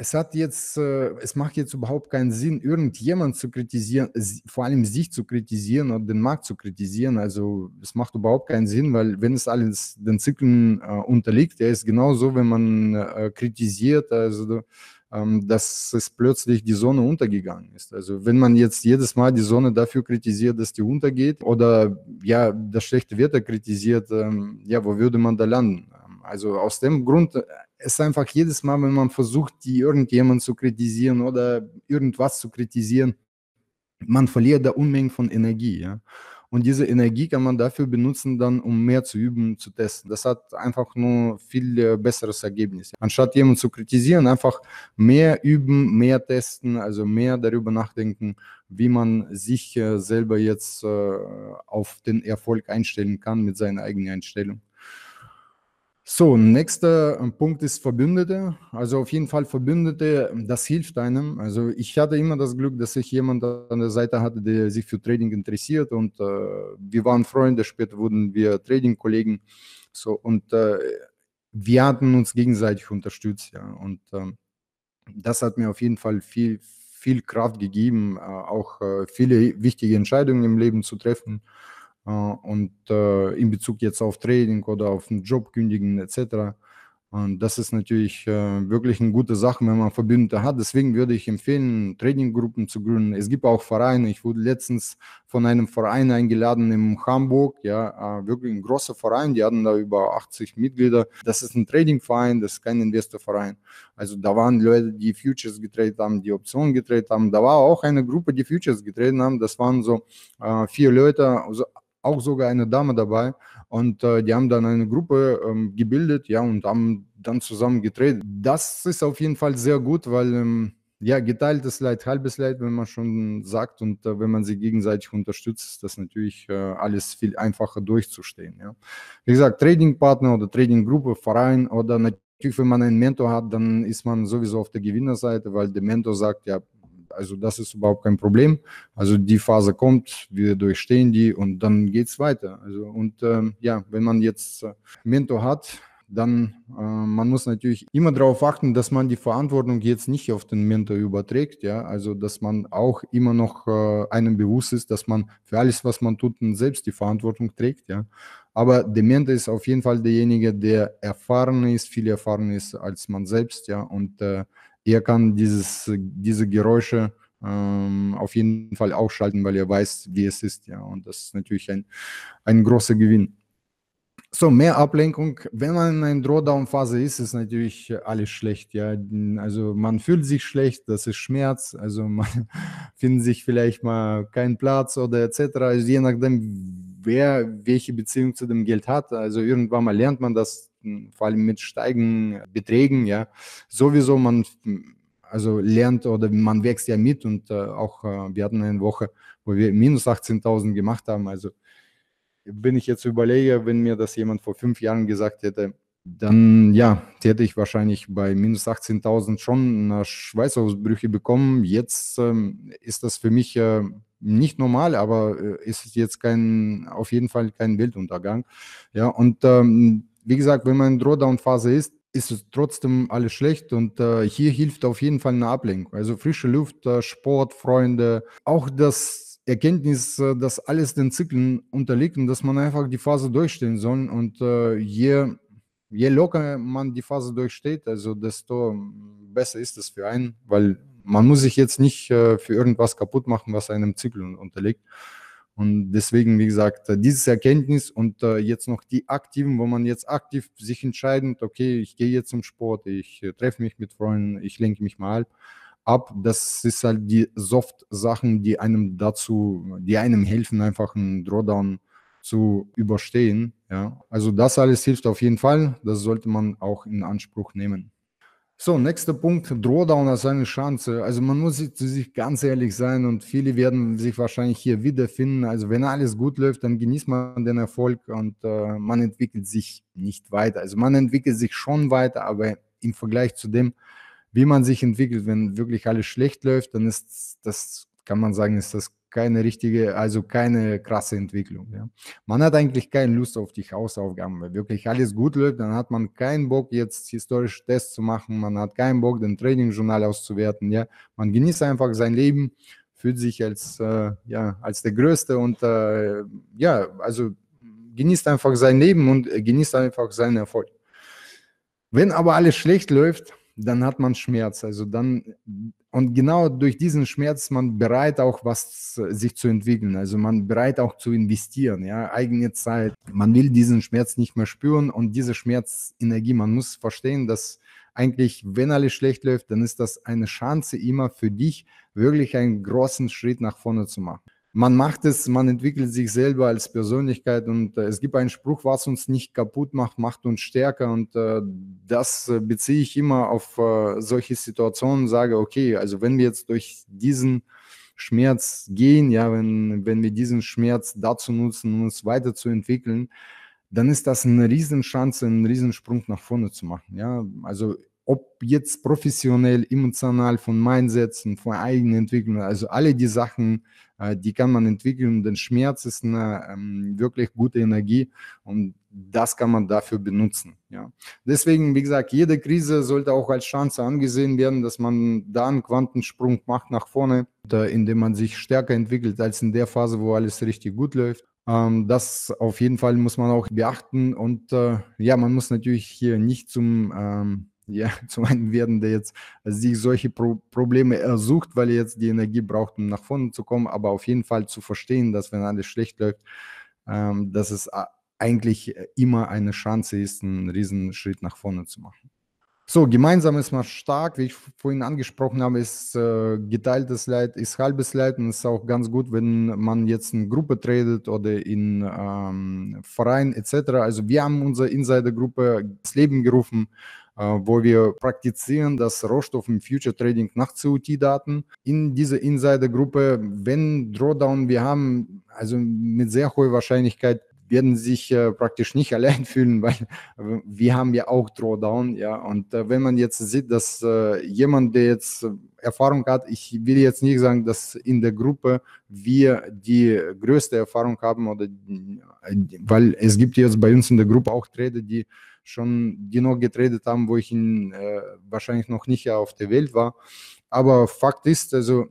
es hat jetzt, äh, es macht jetzt überhaupt keinen Sinn, irgendjemand zu kritisieren, vor allem sich zu kritisieren oder den Markt zu kritisieren. Also es macht überhaupt keinen Sinn, weil wenn es alles den Zyklen äh, unterliegt, der ist genauso, wenn man äh, kritisiert, also dass es plötzlich die Sonne untergegangen ist. Also wenn man jetzt jedes Mal die Sonne dafür kritisiert, dass die untergeht oder ja das schlechte Wetter kritisiert, ähm, ja, wo würde man da landen? Ähm, also aus dem Grund ist einfach jedes Mal, wenn man versucht, die irgendjemand zu kritisieren oder irgendwas zu kritisieren, man verliert da Unmengen von Energie. Ja? Und diese Energie kann man dafür benutzen, dann um mehr zu üben, zu testen. Das hat einfach nur viel äh, besseres Ergebnis. Anstatt jemanden zu kritisieren, einfach mehr üben, mehr testen, also mehr darüber nachdenken, wie man sich äh, selber jetzt äh, auf den Erfolg einstellen kann mit seiner eigenen Einstellung. So, nächster äh, Punkt ist Verbündete. Also auf jeden Fall Verbündete, das hilft einem. Also ich hatte immer das Glück, dass ich jemanden an der Seite hatte, der sich für Trading interessiert und äh, wir waren Freunde, später wurden wir Trading-Kollegen. So, und äh, wir hatten uns gegenseitig unterstützt, ja. Und äh, das hat mir auf jeden Fall viel, viel Kraft gegeben, äh, auch äh, viele wichtige Entscheidungen im Leben zu treffen. Äh, und äh, in Bezug jetzt auf Trading oder auf einen Job kündigen etc. Und das ist natürlich äh, wirklich eine gute Sache, wenn man Verbündete hat. Deswing würde ich empfehlen, Tradinggruppen zu gründen. Es gibt auch Vereine. Ich wurde letztens von einem Verein eingeladen in Hamburg. Ja, wirklich ein großer Verein. Die hatten da über 80 Mitglieder. Das ist ein Tradingverein, das ist kein Investorverein. Also da waren Leute, die Futures getradet haben, die Optionen getradet haben. Da war auch eine Gruppe, die Futures getradet haben. Das waren so äh, vier Leute, also auch sogar eine Dame dabei. Und äh, die haben dann eine Gruppe ähm, gebildet, ja, und haben dann zusammen gedreht. Das ist auf jeden Fall sehr gut, weil ähm, ja, geteiltes Leid, halbes Leid, wenn man schon sagt und äh, wenn man sie gegenseitig unterstützt, ist das natürlich äh, alles viel einfacher durchzustehen. Ja. Wie gesagt, Tradingpartner oder Tradinggruppe, Verein oder natürlich, wenn man einen Mentor hat, dann ist man sowieso auf der Gewinnerseite, weil der Mentor sagt, ja, also das ist überhaupt kein Problem. Also die Phase kommt, wir durchstehen die und dann geht es weiter. Also und ähm, ja, wenn man jetzt äh, Mentor hat, dann äh, man muss natürlich immer darauf achten, dass man die Verantwortung jetzt nicht auf den Mentor überträgt, ja, also dass man auch immer noch äh, einem bewusst ist, dass man für alles, was man tut, selbst die Verantwortung trägt, ja. Aber der Mentor ist auf jeden Fall derjenige, der erfahren ist, viel erfahren ist als man selbst, ja, und äh, er kann dieses, diese Geräusche ähm, auf jeden Fall ausschalten, weil er weiß, wie es ist. Ja, und das ist natürlich ein, ein großer Gewinn. So, mehr Ablenkung. Wenn man in einer Drawdown-Phase ist, ist natürlich alles schlecht. Ja, also man fühlt sich schlecht, das ist Schmerz. Also man findet sich vielleicht mal keinen Platz oder etc. Also je nachdem, wer welche Beziehung zu dem Geld hat. Also irgendwann mal lernt man das vor allem mit steigenden Beträgen, ja, sowieso man also lernt oder man wächst ja mit und äh, auch äh, wir hatten eine Woche, wo wir minus 18.000 gemacht haben. Also wenn ich jetzt überlege, wenn mir das jemand vor fünf Jahren gesagt hätte, dann ja, hätte ich wahrscheinlich bei minus 18.000 schon Schweißausbrüche bekommen. Jetzt ähm, ist das für mich äh, nicht normal, aber äh, ist jetzt kein, auf jeden Fall kein Weltuntergang. Ja, und ähm, wie gesagt, wenn man in Drawdown-Phase ist, ist es trotzdem alles schlecht und äh, hier hilft auf jeden Fall eine Ablenkung. Also frische Luft, äh, Sport, Freunde, auch das Erkenntnis, äh, dass alles den Zyklen unterliegt und dass man einfach die Phase durchstehen soll. Und äh, je, je locker man die Phase durchsteht, also desto besser ist es für einen, weil man muss sich jetzt nicht für irgendwas kaputt machen, was einem Zyklon unterliegt. Und deswegen, wie gesagt, äh, dieses Erkenntnis und äh, jetzt noch die aktiven, wo man jetzt aktiv sich entscheidet, okay, ich gehe jetzt zum Sport, ich äh, treffe mich mit Freunden, ich lenke mich mal ab. Das ist halt die Soft-Sachen, die einem dazu, die einem helfen, einfach einen Drawdown zu überstehen. Ja, also das alles hilft auf jeden Fall. Das sollte man auch in Anspruch nehmen. So, nächster Punkt, Drawdown als eine Chance. Also man muss zu sich ganz ehrlich sein und viele werden sich wahrscheinlich hier wiederfinden. Also wenn alles gut läuft, dann genießt man den Erfolg und äh, man entwickelt sich nicht weiter. Also man entwickelt sich schon weiter, aber im Vergleich zu dem, wie man sich entwickelt, wenn wirklich alles schlecht läuft, dann ist das, kann man sagen, ist das keine richtige, also keine krasse Entwicklung. Ja. Man hat eigentlich keine Lust auf die Hausaufgaben, weil wirklich alles gut läuft, dann hat man keinen Bock, jetzt historische Tests zu machen, man hat keinen Bock, den Trading-Journal auszuwerten. Ja. Man genießt einfach sein Leben, fühlt sich als, äh, ja, als der Größte und äh, ja, also genießt einfach sein Leben und äh, genießt einfach seinen Erfolg. Wenn aber alles schlecht läuft, dann hat man Schmerz. Also dann, und genau durch diesen Schmerz ist man bereit, auch was sich zu entwickeln. Also man bereit auch zu investieren, ja, eigene Zeit. Man will diesen Schmerz nicht mehr spüren und diese Schmerzenergie, man muss verstehen, dass eigentlich, wenn alles schlecht läuft, dann ist das eine Chance immer für dich, wirklich einen großen Schritt nach vorne zu machen man macht es, man entwickelt sich selber als Persönlichkeit und äh, es gibt einen Spruch, was uns nicht kaputt macht, macht uns stärker und äh, das äh, beziehe ich immer auf solche Situationen, sage, okay, also wenn wir jetzt durch diesen Schmerz gehen, ja, wenn, wenn wir diesen Schmerz dazu nutzen, uns weiterzuentwickeln, dann ist das eine Riesenchance, einen Riesensprung nach vorne zu machen, ja, also ob jetzt professionell, emotional, von Mindsetzen, von eigenen Entwicklungen, also alle die Sachen, die kann man entwickeln. Denn Schmerz ist eine ähm, wirklich gute Energie und das kann man dafür benutzen. Ja. Deswegen, wie gesagt, jede Krise sollte auch als Chance angesehen werden, dass man da einen Quantensprung macht nach vorne, indem man sich stärker entwickelt als in der Phase, wo alles richtig gut läuft. Ähm, das auf jeden Fall muss man auch beachten und äh, ja, man muss natürlich hier nicht zum ähm, ja, zum einen werden der jetzt sich solche Pro Probleme ersucht, weil er jetzt die Energie braucht, um nach vorne zu kommen, aber auf jeden Fall zu verstehen, dass wenn alles schlecht läuft, ähm, dass es eigentlich immer eine Chance ist, einen riesen Schritt nach vorne zu machen. So, gemeinsam ist man stark, wie ich vorhin angesprochen habe, ist äh, geteiltes Leid, ist halbes Leid und es ist auch ganz gut, wenn man jetzt in Gruppe tradet oder in ähm, Verein etc. Also wir haben unsere Insider-Gruppe ins Leben gerufen, äh, wo wir praktizieren das Rohstoff im Future Trading nach COT-Daten. In dieser Insider-Gruppe, wenn Drawdown wir haben, also mit sehr hoher Wahrscheinlichkeit werden sich äh, praktisch nicht allein fühlen, weil äh, wir haben ja auch Drawdown, ja. Und äh, wenn man jetzt sieht, dass äh, jemand, der jetzt Erfahrung hat, ich will jetzt nicht sagen, dass in der Gruppe wir die größte Erfahrung haben oder weil es gibt jetzt bei uns in der Gruppe auch Trader, die schon noch getradet haben, wo ich in, äh, wahrscheinlich noch nicht auf der Welt war. Aber Fakt ist, also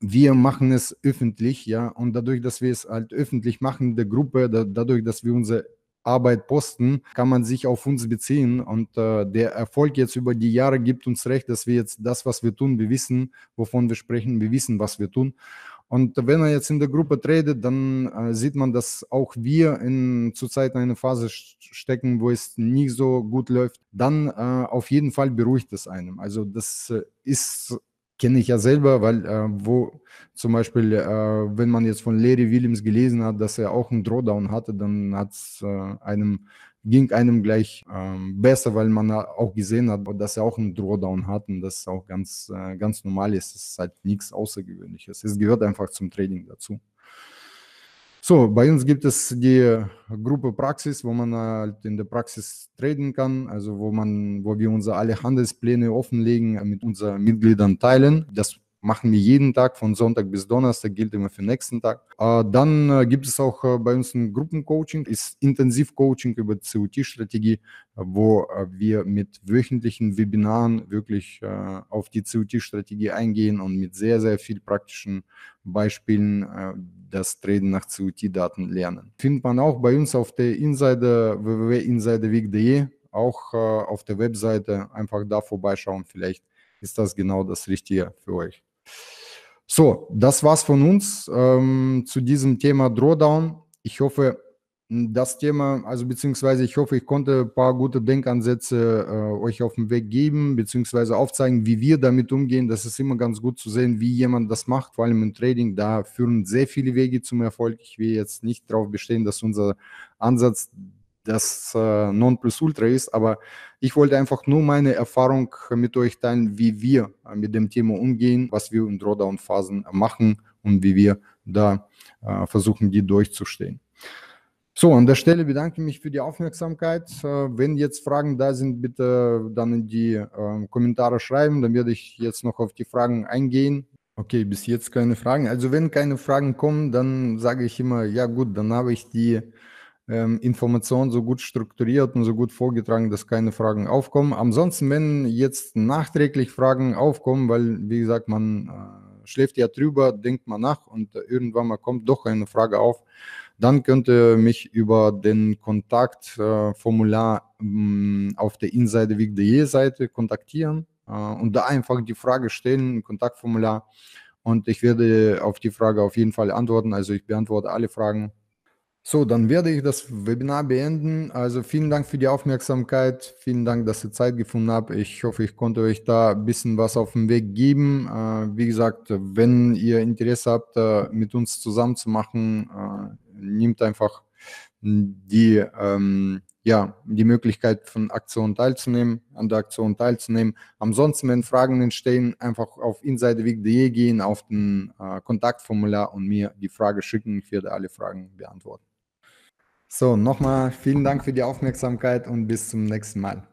wir machen es öffentlich, ja, und dadurch, dass wir es halt öffentlich machen, der Gruppe, da, dadurch, dass wir unsere Arbeit posten, kann man sich auf uns beziehen. Und äh, der Erfolg jetzt über die Jahre gibt uns recht, dass wir jetzt das, was wir tun, wir wissen, wovon wir sprechen, wir wissen, was wir tun. Und wenn er jetzt in der Gruppe tradet, dann äh, sieht man, dass auch wir in zurzeit in einer Phase stecken, wo es nicht so gut läuft. Dann äh, auf jeden Fall beruhigt es einem. Also das äh, ist kenne ich ja selber, weil äh, wo zum Beispiel, äh, wenn man jetzt von Larry Williams gelesen hat, dass er auch einen Drawdown hatte, dann hat es äh, einem ging einem gleich ähm, besser, weil man auch gesehen hat, dass er auch einen Drawdown hat und das auch ganz, äh, ganz normal ist. Es ist halt nichts Außergewöhnliches. Es gehört einfach zum Trading dazu. So, bei uns gibt es die Gruppe Praxis, wo man halt in der Praxis traden kann, also wo man, wo wir unsere alle Handelspläne offenlegen, mit unseren Mitgliedern teilen. Das machen wir jeden Tag von Sonntag bis Donnerstag, gilt immer für den nächsten Tag. Äh, dann äh, gibt es auch äh, bei uns ein Gruppencoaching, ist Intensivcoaching über COT-Strategie, wo wir mit wöchentlichen Webinaren wirklich auf die COT-Strategie eingehen und mit sehr, sehr viel praktischen Beispielen das Traden nach COT-Daten lernen. Findet man auch bei uns auf der Insider www.insiderweek.de, auch auf der Webseite, einfach da vorbeischauen, vielleicht ist das genau das Richtige für euch. So, das war's von uns ähm, zu diesem Thema Drawdown. Ich hoffe, das Thema, also beziehungsweise ich hoffe, ich konnte ein paar gute Denkansätze äh, euch auf den Weg geben, beziehungsweise aufzeigen, wie wir damit umgehen. Das ist immer ganz gut zu sehen, wie jemand das macht, vor allem im Trading. Da führen sehr viele Wege zum Erfolg. Ich will jetzt nicht darauf bestehen, dass unser Ansatz das äh, Nonplusultra ist, aber ich wollte einfach nur meine Erfahrung mit euch teilen, wie wir mit dem Thema umgehen, was wir in Drawdown-Phasen machen und wie wir da äh, versuchen, die durchzustehen. So, an der Stelle bedanke ich mich für die Aufmerksamkeit. Äh, wenn jetzt Fragen da sind, bitte dann in die äh, Kommentare schreiben. Dann werde ich jetzt noch auf die Fragen eingehen. Okay, bis jetzt keine Fragen. Also wenn keine Fragen kommen, dann sage ich immer, ja gut, dann habe ich die ähm, Information so gut strukturiert und so gut vorgetragen, dass keine Fragen aufkommen. Ansonsten, wenn jetzt nachträglich Fragen aufkommen, weil, wie gesagt, man äh, schläft ja drüber, denkt man nach und irgendwann mal kommt doch eine Frage auf, dann könnt ihr mich über den Kontaktformular äh, auf der insiderweg.de Seite kontaktieren äh, und da einfach die Frage stellen, Kontaktformular. Und ich werde auf die Frage auf jeden Fall antworten. Also ich beantworte alle Fragen. So, dann werde ich das Webinar beenden. Also vielen Dank für die Aufmerksamkeit. Vielen Dank, dass ihr Zeit gefunden habt. Ich hoffe, ich konnte euch da ein bisschen was auf den Weg geben. Äh, wie gesagt, wenn ihr Interesse habt, äh, mit uns zusammen zu machen, äh, nimmt einfach die, ähm, ja, die Möglichkeit von Aktionen teilzunehmen, an der Aktion teilzunehmen. Ansonsten, wenn Fragen entstehen, einfach auf insiderweg.de gehen, auf den äh, Kontaktformular und mir die Frage schicken. Ich werde alle Fragen beantworten. So, nochmal vielen Dank für die Aufmerksamkeit und bis zum nächsten Mal.